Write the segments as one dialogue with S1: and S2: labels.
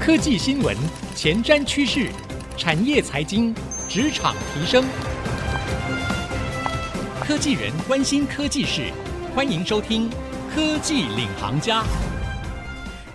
S1: 科技新闻、前瞻趋势、产业财经、职场提升，科技人关心科技事，欢迎收听《科技领航家》。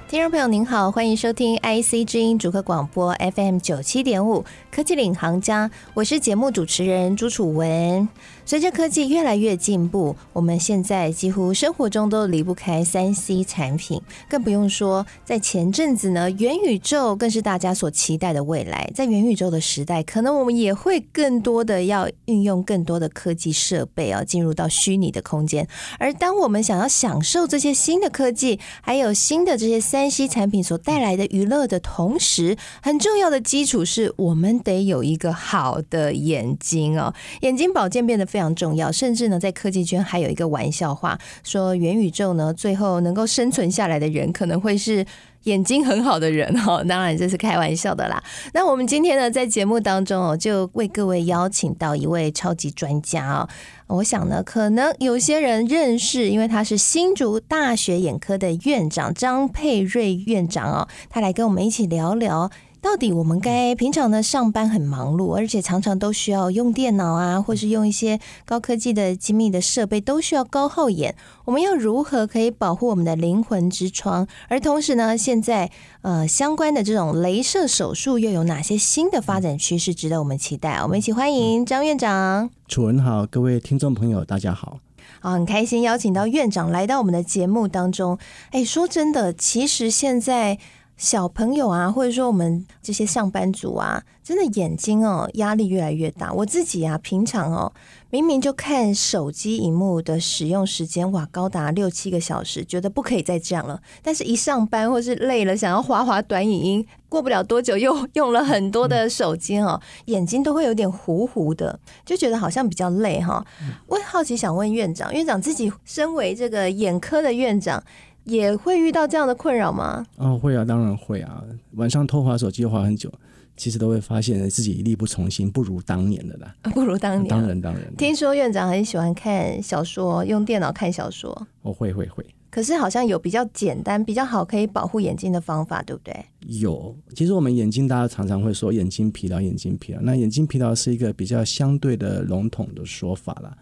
S2: 听众朋友您好，欢迎收听 IC 之音主客广播 FM 九七点五科技领航家，我是节目主持人朱楚文。随着科技越来越进步，我们现在几乎生活中都离不开三 C 产品，更不用说在前阵子呢，元宇宙更是大家所期待的未来。在元宇宙的时代，可能我们也会更多的要运用更多的科技设备啊，进入到虚拟的空间。而当我们想要享受这些新的科技，还有新的这些三 C 产品所带来的娱乐的同时，很重要的基础是我们得有一个好的眼睛哦，眼睛保健变得非常重要，甚至呢，在科技圈还有一个玩笑话，说元宇宙呢，最后能够生存下来的人，可能会是眼睛很好的人哈。当然这是开玩笑的啦。那我们今天呢，在节目当中哦，就为各位邀请到一位超级专家哦。我想呢，可能有些人认识，因为他是新竹大学眼科的院长张佩瑞院长哦，他来跟我们一起聊聊。到底我们该平常呢，上班很忙碌，而且常常都需要用电脑啊，或是用一些高科技的精密的设备，都需要高耗眼。我们要如何可以保护我们的灵魂之窗？而同时呢，现在呃相关的这种镭射手术又有哪些新的发展趋势值得我们期待？我们一起欢迎张院长。
S3: 楚文好，各位听众朋友，大家好。
S2: 啊，很开心邀请到院长来到我们的节目当中。哎，说真的，其实现在。小朋友啊，或者说我们这些上班族啊，真的眼睛哦，压力越来越大。我自己啊，平常哦，明明就看手机荧幕的使用时间哇，高达六七个小时，觉得不可以再这样了。但是一上班或是累了，想要滑滑短影音，过不了多久又用了很多的手机哦，眼睛都会有点糊糊的，就觉得好像比较累哈。我好奇想问院长，院长自己身为这个眼科的院长。也会遇到这样的困扰吗？
S3: 哦，会啊，当然会啊。晚上偷滑手机滑很久，其实都会发现自己力不从心，不如当年的啦。
S2: 不如当年，
S3: 当然当然。
S2: 听说院长很喜欢看小说，用电脑看小说。
S3: 哦，会会会。
S2: 可是好像有比较简单、比较好可以保护眼睛的方法，对不对？
S3: 有。其实我们眼睛，大家常常会说眼睛疲劳，眼睛疲劳。那眼睛疲劳是一个比较相对的笼统的说法啦。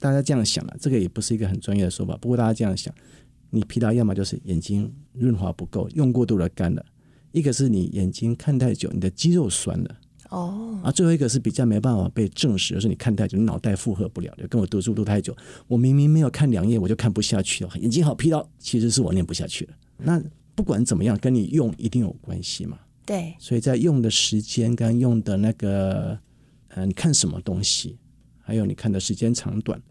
S3: 大家这样想啊，这个也不是一个很专业的说法。不过大家这样想。你疲劳，要么就是眼睛润滑不够，用过度的干了；一个是你眼睛看太久，你的肌肉酸了。哦，啊，最后一个是比较没办法被证实，就是你看太久，你脑袋负荷不了，就跟我读书读太久，我明明没有看两页，我就看不下去了，眼睛好疲劳，其实是我念不下去了。那不管怎么样，跟你用一定有关系嘛？
S2: 对，
S3: 所以在用的时间跟用的那个，呃，你看什么东西，还有你看的时间长短。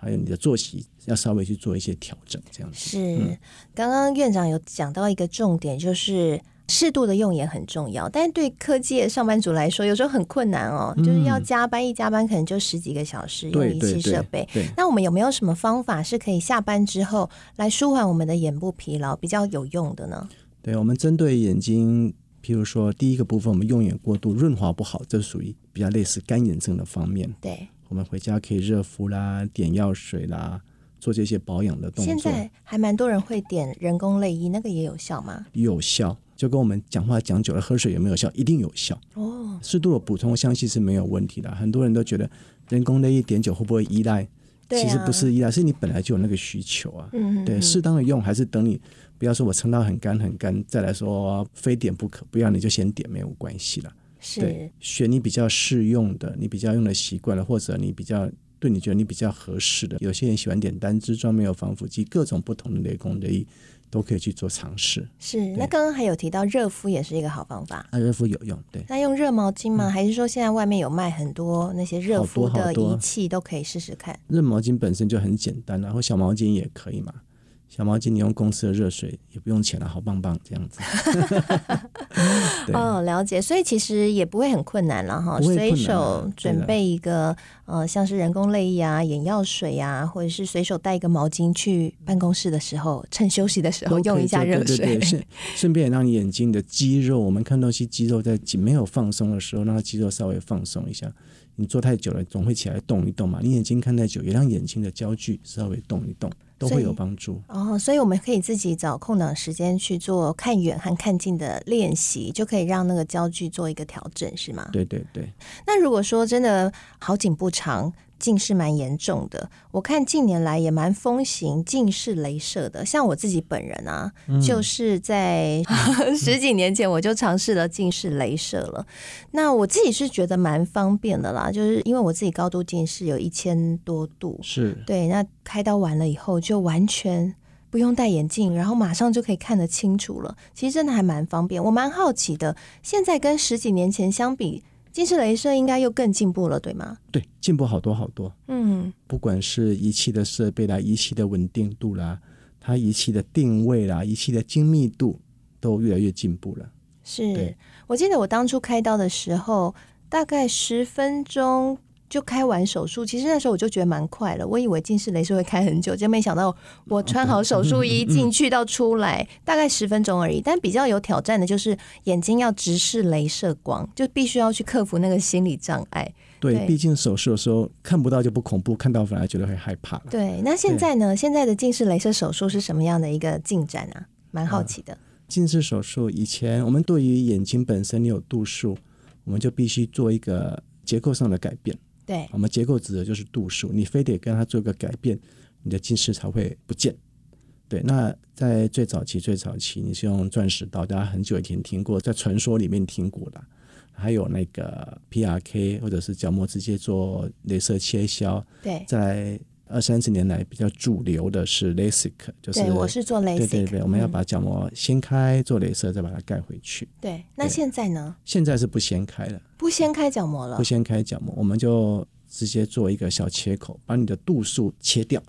S3: 还有你的作息要稍微去做一些调整，这样子。
S2: 是，嗯、刚刚院长有讲到一个重点，就是适度的用眼很重要。但是对科技的上班族来说，有时候很困难哦，嗯、就是要加班，一加班可能就十几个小时用仪器设备。那我们有没有什么方法是可以下班之后来舒缓我们的眼部疲劳，比较有用的呢？
S3: 对，我们针对眼睛，譬如说第一个部分，我们用眼过度，润滑不好，这属于比较类似干眼症的方面。
S2: 对。
S3: 我们回家可以热敷啦，点药水啦，做这些保养的动作。
S2: 现在还蛮多人会点人工泪衣，那个也有效吗？
S3: 有效，就跟我们讲话讲久了，喝水有没有效？一定有效。哦，适度的补充，相信是没有问题的。很多人都觉得人工泪衣点久会不会依赖？其实不是依赖，是你本来就有那个需求啊。嗯对，适当的用，还是等你不要说我撑到很干很干再来说非点不可，不要你就先点没有关系了。
S2: 是
S3: 对，选你比较适用的，你比较用的习惯了，或者你比较对你觉得你比较合适的。有些人喜欢点单支装，没有防腐剂，各种不同的雷公雷都可以去做尝试。
S2: 是，那刚刚还有提到热敷也是一个好方法。
S3: 啊，热敷有用，对。
S2: 那用热毛巾吗？嗯、还是说现在外面有卖很多那些热敷的仪器都可以试试看？
S3: 热毛巾本身就很简单，然后小毛巾也可以嘛。小毛巾，你用公司的热水也不用钱了，好棒棒这样子。
S2: 对哦，了解，所以其实也不会很困难了哈。随手准备一个呃，像是人工泪液啊、眼药水啊，或者是随手带一个毛巾去办公室的时候，趁休息的时候用一下热水。对对对，顺
S3: 顺便也让你眼睛的肌肉，我们看东西肌肉在紧没有放松的时候，让它肌肉稍微放松一下。你坐太久了，总会起来动一动嘛。你眼睛看太久，也让眼睛的焦距稍微动一动，都会有帮助。
S2: 哦，所以我们可以自己找空档时间去做看远和看近的练习，就可以让那个焦距做一个调整，是吗？
S3: 对对对。
S2: 那如果说真的好景不长。近视蛮严重的，我看近年来也蛮风行近视雷射的。像我自己本人啊，嗯、就是在 十几年前我就尝试了近视雷射了。那我自己是觉得蛮方便的啦，就是因为我自己高度近视有一千多度，
S3: 是
S2: 对。那开刀完了以后就完全不用戴眼镜，然后马上就可以看得清楚了。其实真的还蛮方便。我蛮好奇的，现在跟十几年前相比。近视雷射应该又更进步了，对吗？
S3: 对，进步好多好多。
S2: 嗯，
S3: 不管是仪器的设备啦，仪器的稳定度啦，它仪器的定位啦，仪器的精密度都越来越进步了。
S2: 是，我记得我当初开刀的时候，大概十分钟。就开完手术，其实那时候我就觉得蛮快了。我以为近视雷射会开很久，就没想到我穿好手术衣进去到出来大概十分钟而已。但比较有挑战的就是眼睛要直视镭射光，就必须要去克服那个心理障碍。
S3: 对，毕竟手术的时候看不到就不恐怖，看到反而觉得会害怕。
S2: 对，那现在呢？现在的近视雷射手术是什么样的一个进展啊？蛮好奇的。
S3: 近视手术以前我们对于眼睛本身你有度数，我们就必须做一个结构上的改变。
S2: 对，
S3: 我们结构指的就是度数，你非得跟它做个改变，你的近视才会不见。对，那在最早期、最早期，你是用钻石刀，大家很久以前听过，在传说里面听过的，还有那个 PRK 或者是角膜直接做镭射切削。
S2: 对，
S3: 在二三十年来比较主流的是 LASIK，就是
S2: 对，我是做 LASIK，
S3: 对对对，我们要把角膜掀开做镭射，再把它盖回去。
S2: 对，那现在呢？
S3: 现在是不掀开了。
S2: 不掀开角膜了，
S3: 不掀开角膜，我们就直接做一个小切口，把你的度数切掉，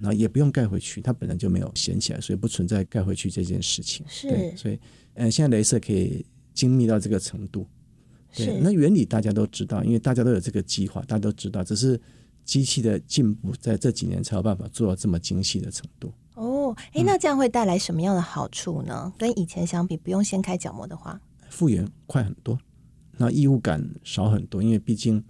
S3: 然后也不用盖回去，它本来就没有掀起来，所以不存在盖回去这件事情。
S2: 是，
S3: 对，所以，嗯、呃，现在镭射可以精密到这个程度。对，
S2: 是，
S3: 那原理大家都知道，因为大家都有这个计划，大家都知道，只是机器的进步在这几年才有办法做到这么精细的程度。
S2: 哦，哎，那这样会带来什么样的好处呢？嗯、跟以前相比，不用先开角膜的话，
S3: 复原快很多。那异物感少很多，因为毕竟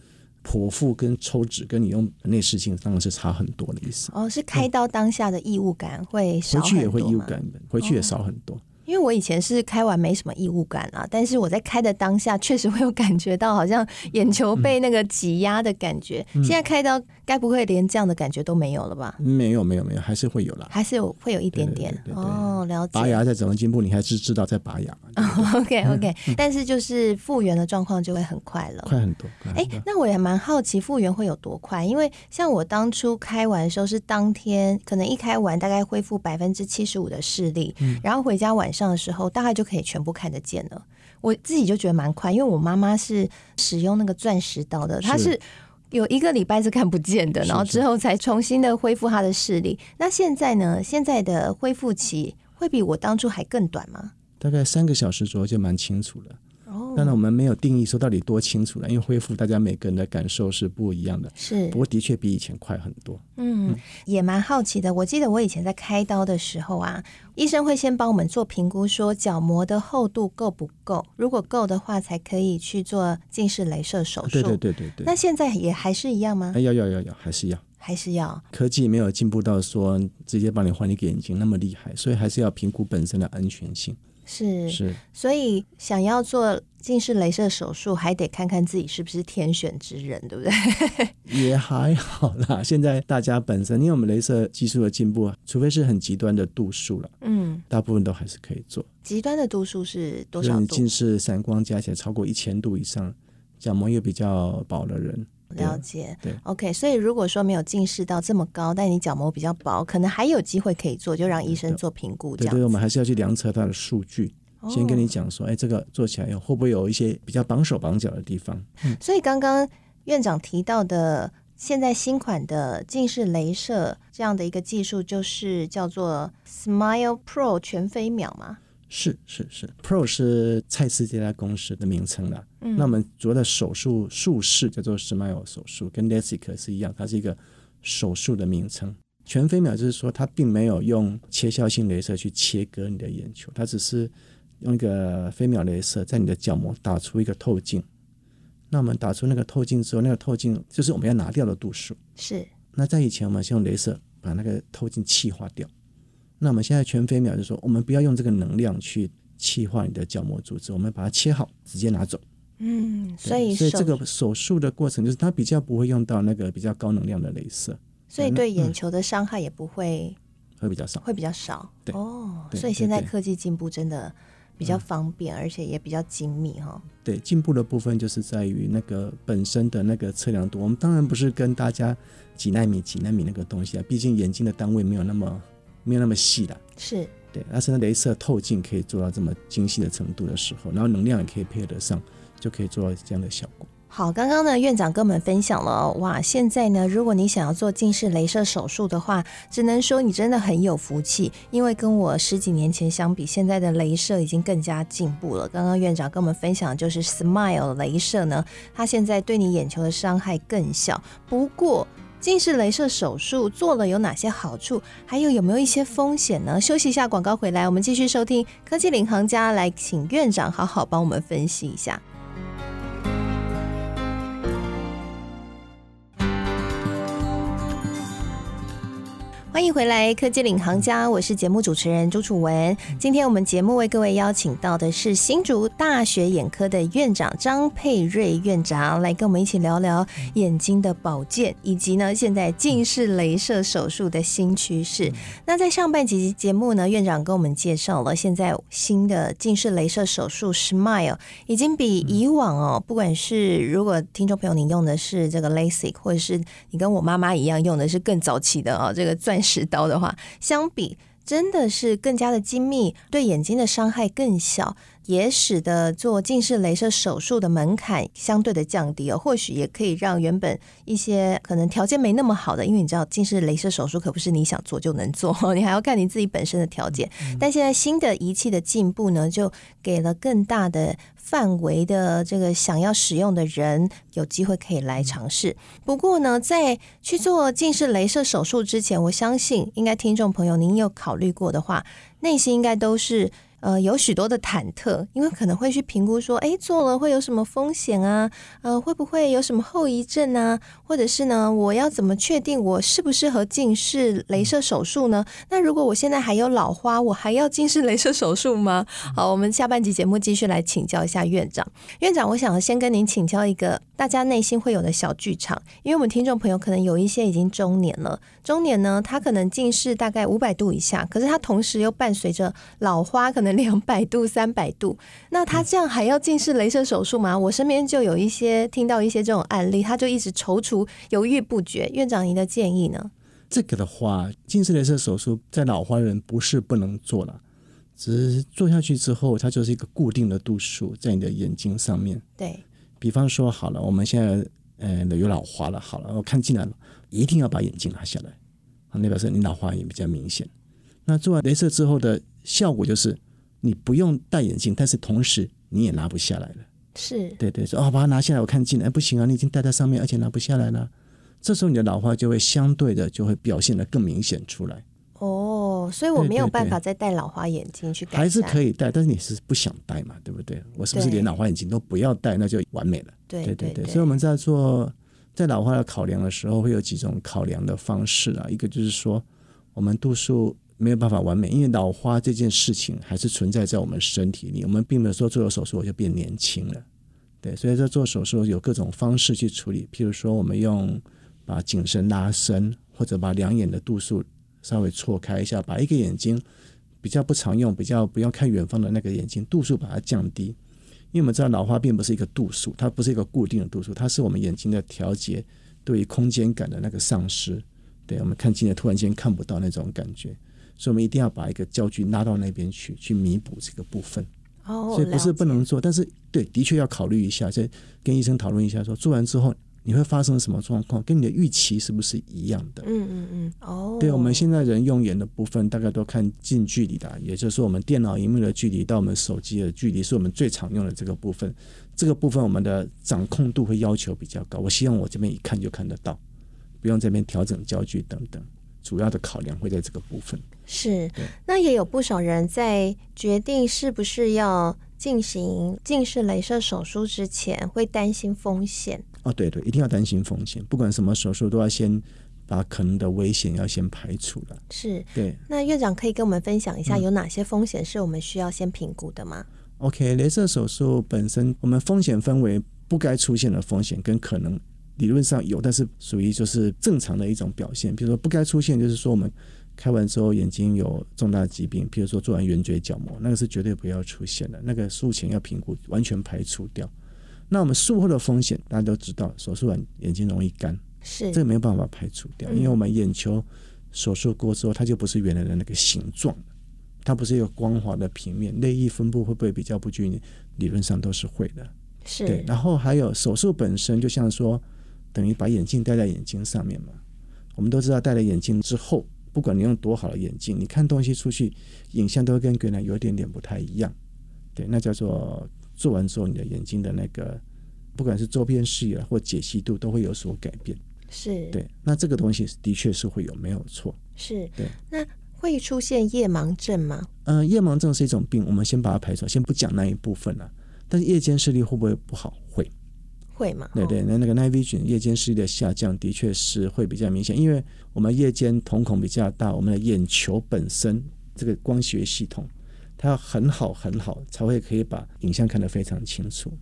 S3: 剖腹跟抽脂跟你用内视镜当然是差很多的意思。
S2: 哦，是开刀当下的异物感会少很多吗？回去也会异物感，
S3: 回去也少很多。哦
S2: 因为我以前是开完没什么异物感啊，但是我在开的当下确实会有感觉到好像眼球被那个挤压的感觉。嗯、现在开刀该不会连这样的感觉都没有了吧？
S3: 没有没有没有，还是会有了，
S2: 还是有会有一
S3: 点点。
S2: 哦，了解。
S3: 拔牙在怎么进步，你还是知道在拔牙。
S2: 哦、OK OK，、嗯、但是就是复原的状况就会很快了，
S3: 快很多。哎，
S2: 那我也蛮好奇复原会有多快？因为像我当初开完的时候是当天，可能一开完大概恢复百分之七十五的视力，嗯、然后回家晚上的时候大概。就可以全部看得见了。我自己就觉得蛮快，因为我妈妈是使用那个钻石刀的，她是有一个礼拜是看不见的，然后之后才重新的恢复她的视力。那现在呢？现在的恢复期会比我当初还更短吗？
S3: 大概三个小时左右就蛮清楚了。当然，我们没有定义说到底多清楚了，因为恢复大家每个人的感受是不一样的。
S2: 是，
S3: 不过的确比以前快很多。
S2: 嗯，嗯也蛮好奇的。我记得我以前在开刀的时候啊，医生会先帮我们做评估，说角膜的厚度够不够，如果够的话，才可以去做近视雷射手术。
S3: 对对对对对。
S2: 那现在也还是一样吗？
S3: 要要要要，还是要，
S2: 还是要。
S3: 科技没有进步到说直接帮你换一个眼睛那么厉害，所以还是要评估本身的安全性。
S2: 是
S3: 是，
S2: 所以想要做近视雷射手术，还得看看自己是不是天选之人，对不对？
S3: 也还好啦。现在大家本身，因为我们雷射技术的进步，除非是很极端的度数了，
S2: 嗯，
S3: 大部分都还是可以做。
S2: 极端的度数是多少度？
S3: 近视散光加起来超过一千度以上，角膜又比较薄的人。
S2: 了解，
S3: 对
S2: ，OK。所以如果说没有近视到这么高，但你角膜比较薄，可能还有机会可以做，就让医生做评估。这样，
S3: 对，对，我们还是要去量测它的数据，哦、先跟你讲说，哎，这个做起来会不会有一些比较绑手绑脚的地方？
S2: 嗯、所以刚刚院长提到的，现在新款的近视雷射这样的一个技术，就是叫做 Smile Pro 全飞秒吗？
S3: 是是是，Pro 是蔡司这家公司的名称啦。嗯，那我们主要的手术术式叫做 Smile 手术，跟 LASIK 是一样，它是一个手术的名称。全飞秒就是说，它并没有用切削性镭射去切割你的眼球，它只是用一个飞秒镭射在你的角膜打出一个透镜，那我们打出那个透镜之后，那个透镜就是我们要拿掉的度数。
S2: 是。
S3: 那在以前，我们先用镭射把那个透镜气化掉。那我们现在全飞秒就是说，我们不要用这个能量去气化你的角膜组织，我们把它切好，直接拿走。
S2: 嗯，所以
S3: 所以这个手术的过程就是它比较不会用到那个比较高能量的镭射，
S2: 所以对眼球的伤害也不会、
S3: 嗯、会比较少，
S2: 会比较少。
S3: 对
S2: 哦，所以现在科技进步真的比较方便，嗯、而且也比较精密哈。
S3: 对，进步的部分就是在于那个本身的那个测量度。我们当然不是跟大家几纳米、几纳米那个东西啊，毕竟眼睛的单位没有那么没有那么细的。
S2: 是
S3: 对，但是那镭射透镜可以做到这么精细的程度的时候，然后能量也可以配合得上。就可以做到这样的效果。
S2: 好，刚刚呢，院长跟我们分享了，哇，现在呢，如果你想要做近视雷射手术的话，只能说你真的很有福气，因为跟我十几年前相比，现在的雷射已经更加进步了。刚刚院长跟我们分享的就是 Smile 雷射呢，它现在对你眼球的伤害更小。不过，近视雷射手术做了有哪些好处？还有有没有一些风险呢？休息一下，广告回来，我们继续收听科技领航家，来请院长好好帮我们分析一下。欢迎回来，科技领航家，我是节目主持人朱楚文。今天我们节目为各位邀请到的是新竹大学眼科的院长张佩瑞院长，来跟我们一起聊聊眼睛的保健，以及呢现在近视雷射手术的新趋势。那在上半集节目呢，院长跟我们介绍了现在新的近视雷射手术 Smile 已经比以往哦，不管是如果听众朋友你用的是这个 LASIK，或者是你跟我妈妈一样用的是更早期的啊、哦，这个钻持刀的话，相比真的是更加的精密，对眼睛的伤害更小，也使得做近视雷射手术的门槛相对的降低哦。或许也可以让原本一些可能条件没那么好的，因为你知道近视雷射手术可不是你想做就能做，你还要看你自己本身的条件。但现在新的仪器的进步呢，就给了更大的。范围的这个想要使用的人有机会可以来尝试。不过呢，在去做近视雷射手术之前，我相信应该听众朋友您有考虑过的话，内心应该都是。呃，有许多的忐忑，因为可能会去评估说，哎，做了会有什么风险啊？呃，会不会有什么后遗症啊？或者是呢，我要怎么确定我适不适合近视雷射手术呢？那如果我现在还有老花，我还要近视雷射手术吗？好，我们下半集节目继续来请教一下院长。院长，我想先跟您请教一个大家内心会有的小剧场，因为我们听众朋友可能有一些已经中年了，中年呢，他可能近视大概五百度以下，可是他同时又伴随着老花，可能。两百度、三百度，那他这样还要近视雷射手术吗？我身边就有一些听到一些这种案例，他就一直踌躇、犹豫不决。院长，您的建议呢？
S3: 这个的话，近视雷射手术在老花人不是不能做了，只是做下去之后，它就是一个固定的度数在你的眼睛上面。
S2: 对，
S3: 比方说，好了，我们现在呃有老花了，好了，我看进来了，一定要把眼镜拿下来，那表示你老花也比较明显。那做完镭射之后的效果就是。你不用戴眼镜，但是同时你也拿不下来了。
S2: 是，
S3: 对对，说哦，把它拿下来，我看近了，哎，不行啊，你已经戴在上面，而且拿不下来了。这时候你的老花就会相对的就会表现得更明显出来。
S2: 哦，所以我没有办法再戴老花眼镜去改善。
S3: 还是可以戴，但是你是不想戴嘛，对不对？我是不是连老花眼镜都不要戴，那就完美了？
S2: 对
S3: 对对对。所以我们在做在老化的考量的时候，会有几种考量的方式啊。一个就是说，我们度数。没有办法完美，因为老花这件事情还是存在在我们身体里。我们并没有说做了手术我就变年轻了，对。所以在做手术有各种方式去处理，譬如说我们用把颈绳拉伸，或者把两眼的度数稍微错开一下，把一个眼睛比较不常用、比较不要看远方的那个眼睛度数把它降低。因为我们知道老花并不是一个度数，它不是一个固定的度数，它是我们眼睛的调节对于空间感的那个丧失。对，我们看近的突然间看不到那种感觉。所以，我们一定要把一个焦距拉到那边去，去弥补这个部分。
S2: 哦，
S3: 所以不是不能做，但是对，的确要考虑一下，再跟医生讨论一下说，说做完之后你会发生什么状况，跟你的预期是不是一样的？
S2: 嗯嗯嗯。哦，
S3: 对，我们现在人用眼的部分，大概都看近距离的，也就是说，我们电脑荧幕的距离到我们手机的距离，是我们最常用的这个部分。这个部分我们的掌控度会要求比较高。我希望我这边一看就看得到，不用这边调整焦距等等。主要的考量会在这个部分。
S2: 是，那也有不少人在决定是不是要进行近视雷射手术之前，会担心风险？
S3: 哦，对对，一定要担心风险，不管什么手术都要先把可能的危险要先排除了。
S2: 是，
S3: 对。
S2: 那院长可以跟我们分享一下，有哪些风险是我们需要先评估的吗？嗯
S3: ，OK，雷射手术本身，我们风险分为不该出现的风险跟可能。理论上有，但是属于就是正常的一种表现。比如说不该出现，就是说我们开完之后眼睛有重大疾病，比如说做完圆锥角膜，那个是绝对不要出现的。那个术前要评估，完全排除掉。那我们术后的风险，大家都知道，手术完眼睛容易干，
S2: 是
S3: 这个没有办法排除掉，因为我们眼球手术过之后，它就不是原来的那个形状，它不是一个光滑的平面，泪液分布会不会比较不均匀？理论上都是会的。
S2: 是
S3: 对，然后还有手术本身，就像说。等于把眼镜戴在眼睛上面嘛。我们都知道，戴了眼镜之后，不管你用多好的眼镜，你看东西出去，影像都会跟原来有一点点不太一样。对，那叫做做完之后，你的眼睛的那个，不管是周边视野或解析度，都会有所改变。
S2: 是，
S3: 对。那这个东西的确是会有，没有错。
S2: 是，
S3: 对。
S2: 那会出现夜盲症吗？
S3: 嗯、呃，夜盲症是一种病，我们先把它排除，先不讲那一部分了。但是夜间视力会不会不好？会。
S2: 会吗？
S3: 对对，那那个 night vision 夜间视力的下降的确是会比较明显，因为我们夜间瞳孔比较大，我们的眼球本身这个光学系统它要很好很好才会可以把影像看得非常清楚。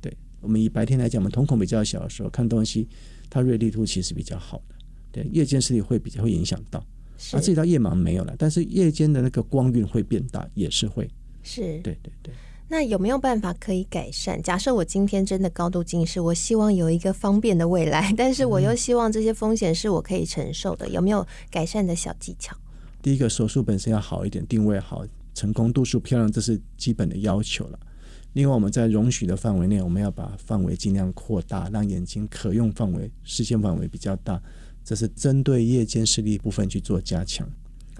S3: 对，我们以白天来讲，我们瞳孔比较小的时候看东西，它锐利度其实比较好的。对，夜间视力会比较会影响到，而至于到夜盲没有了，但是夜间的那个光晕会变大，也是会。
S2: 是，
S3: 对对对。
S2: 那有没有办法可以改善？假设我今天真的高度近视，我希望有一个方便的未来，但是我又希望这些风险是我可以承受的，有没有改善的小技巧？
S3: 第一个，手术本身要好一点，定位好，成功度数漂亮，这是基本的要求了。另外，我们在容许的范围内，我们要把范围尽量扩大，让眼睛可用范围、视线范围比较大，这是针对夜间视力部分去做加强。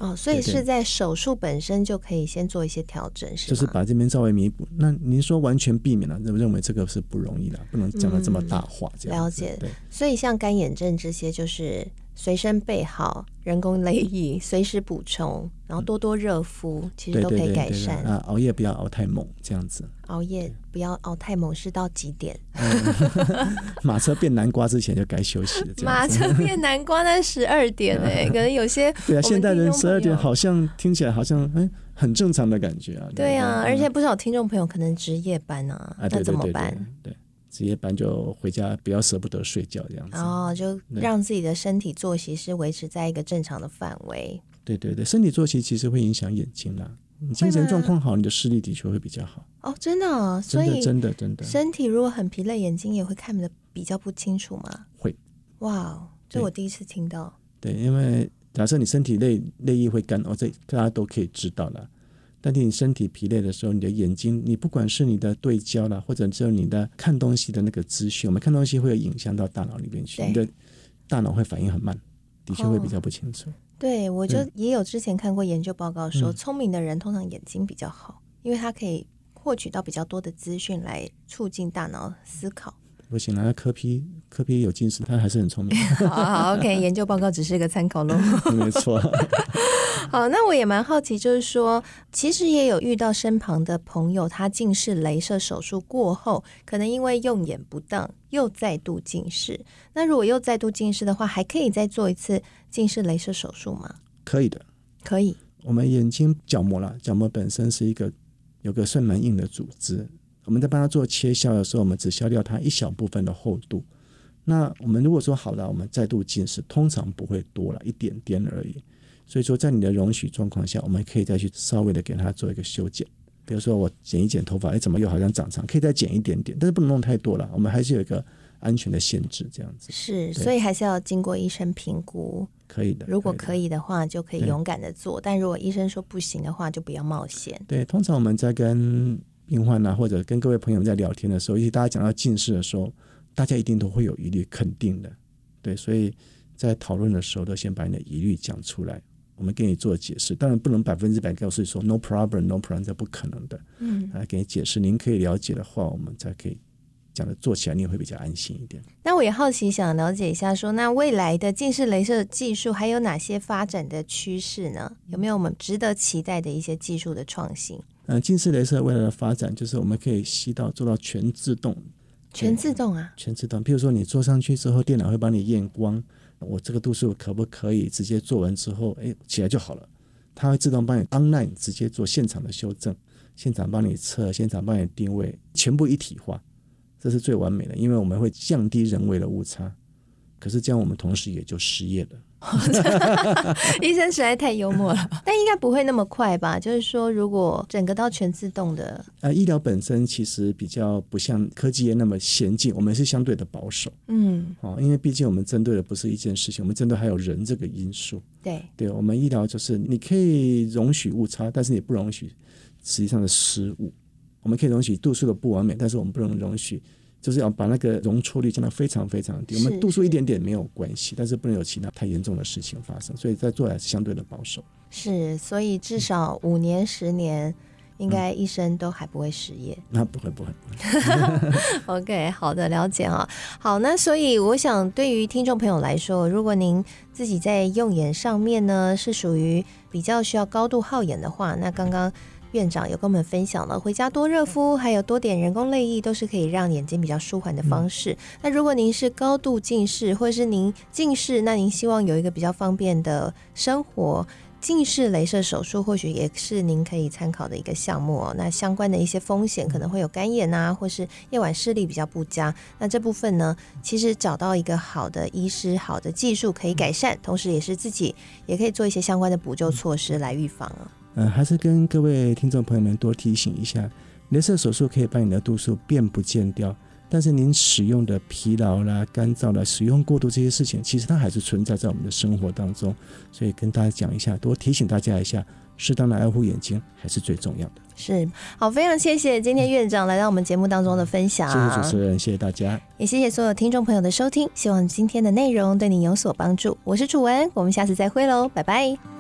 S2: 哦，所以是在手术本身就可以先做一些调整，是？
S3: 就是把这边稍微弥补。那您说完全避免了，认认为这个是不容易的，不能讲的这么大话。这样、嗯、
S2: 了解。
S3: 对，
S2: 所以像干眼症这些，就是。随身备好人工泪液，随时补充，然后多多热敷，嗯、其实都可以改善。
S3: 啊，熬夜不要熬太猛，这样子。
S2: 熬夜不要熬太猛，是到几点？
S3: 嗯、马车变南瓜之前就该休息了。
S2: 马车变南瓜那十二点哎、欸，可能有些
S3: 对啊，现代人十二点好像听起来好像哎很正常的感觉啊。
S2: 对啊，而且不少听众朋友可能值夜班啊，
S3: 啊
S2: 那怎么办？
S3: 对，对。值夜班就回家，不要舍不得睡觉这样子。
S2: 哦，就让自己的身体作息是维持在一个正常的范围。
S3: 对对对，身体作息其实会影响眼睛啦。你精神状况好，你的视力的确会比较好。
S2: 哦，真的哦，所以
S3: 真的真的，
S2: 身体如果很疲累，眼睛也会看的比较不清楚吗？
S3: 会。
S2: 哇，这我第一次听到。
S3: 对，因为假设你身体内内液会干，哦，这大家都可以知道了。但是你身体疲累的时候，你的眼睛，你不管是你的对焦了，或者只有你的看东西的那个资讯，我们看东西会有影响到大脑里面去，你的大脑会反应很慢，的确会比较不清楚。哦、对，
S2: 我就也有之前看过研究报告说，聪明的人通常眼睛比较好，因为他可以获取到比较多的资讯来促进大脑思考。
S3: 不行了，柯皮柯 P 有近视，他还是很聪明。
S2: 好，好，OK，研究报告只是一个参考喽。
S3: 没错。
S2: 好，那我也蛮好奇，就是说，其实也有遇到身旁的朋友，他近视雷射手术过后，可能因为用眼不当又再度近视。那如果又再度近视的话，还可以再做一次近视雷射手术吗？
S3: 可以的，
S2: 可以。
S3: 我们眼睛角膜啦，角膜本身是一个有个算蛮硬的组织。我们在帮他做切削的时候，我们只削掉它一小部分的厚度。那我们如果说好了，我们再度近视，通常不会多了一点点而已。所以说，在你的容许状况下，我们可以再去稍微的给它做一个修剪。比如说，我剪一剪头发，哎，怎么又好像长长？可以再剪一点点，但是不能弄太多了。我们还是有一个安全的限制，这样子。
S2: 是，所以还是要经过医生评估。
S3: 可以的。
S2: 如果可以的话，就可以勇敢的做；但如果医生说不行的话，就不要冒险。
S3: 对，通常我们在跟病患啊，或者跟各位朋友在聊天的时候，尤其大家讲到近视的时候，大家一定都会有疑虑，肯定的，对，所以在讨论的时候，都先把你的疑虑讲出来，我们给你做解释。当然不能百分之百告诉你说 no problem，no problem，这不可能的，嗯，来给你解释。您可以了解的话，我们才可以讲的做起来，你也会比较安心一点。
S2: 那我也好奇想了解一下说，说那未来的近视雷射技术还有哪些发展的趋势呢？有没有我们值得期待的一些技术的创新？
S3: 呃，近视雷射未来的发展就是我们可以吸到做到全自动，
S2: 全自动啊，
S3: 全自动。譬如说你坐上去之后，电脑会帮你验光，我这个度数可不可以直接做完之后，哎，起来就好了。它会自动帮你 online 直接做现场的修正，现场帮你测，现场帮你定位，全部一体化，这是最完美的，因为我们会降低人为的误差。可是这样，我们同时也就失业了。
S2: 医生实在太幽默了，但应该不会那么快吧？就是说，如果整个到全自动的，
S3: 呃，医疗本身其实比较不像科技业那么先进，我们是相对的保守。
S2: 嗯，
S3: 哦，因为毕竟我们针对的不是一件事情，我们针对还有人这个因素。
S2: 对，
S3: 对，我们医疗就是你可以容许误差，但是你不容许实际上的失误。我们可以容许度数的不完美，但是我们不能容许。就是要把那个容错率降到非常非常低，我们度数一点点没有关系，但是不能有其他太严重的事情发生，所以在做还是相对的保守。
S2: 是，所以至少五年、十年，应该医生都还不会失业。
S3: 嗯、那不会，不会，不会。
S2: OK，好的，了解啊。好，那所以我想，对于听众朋友来说，如果您自己在用眼上面呢，是属于比较需要高度耗眼的话，那刚刚。院长有跟我们分享了，回家多热敷，还有多点人工泪液，都是可以让眼睛比较舒缓的方式。嗯、那如果您是高度近视，或者是您近视，那您希望有一个比较方便的生活，近视雷射手术或许也是您可以参考的一个项目哦。那相关的一些风险可能会有干眼啊，或是夜晚视力比较不佳。那这部分呢，其实找到一个好的医师、好的技术可以改善，同时也是自己也可以做一些相关的补救措施来预防啊。
S3: 嗯、呃，还是跟各位听众朋友们多提醒一下，镭射手术可以把你的度数变不见掉，但是您使用的疲劳啦、干燥啦、使用过度这些事情，其实它还是存在在我们的生活当中，所以跟大家讲一下，多提醒大家一下，适当的爱护眼睛还是最重要的。
S2: 是，好，非常谢谢今天院长来到我们节目当中的分享，
S3: 谢谢主持人，谢谢大家，
S2: 也谢谢所有听众朋友的收听，希望今天的内容对你有所帮助。我是楚文，我们下次再会喽，拜拜。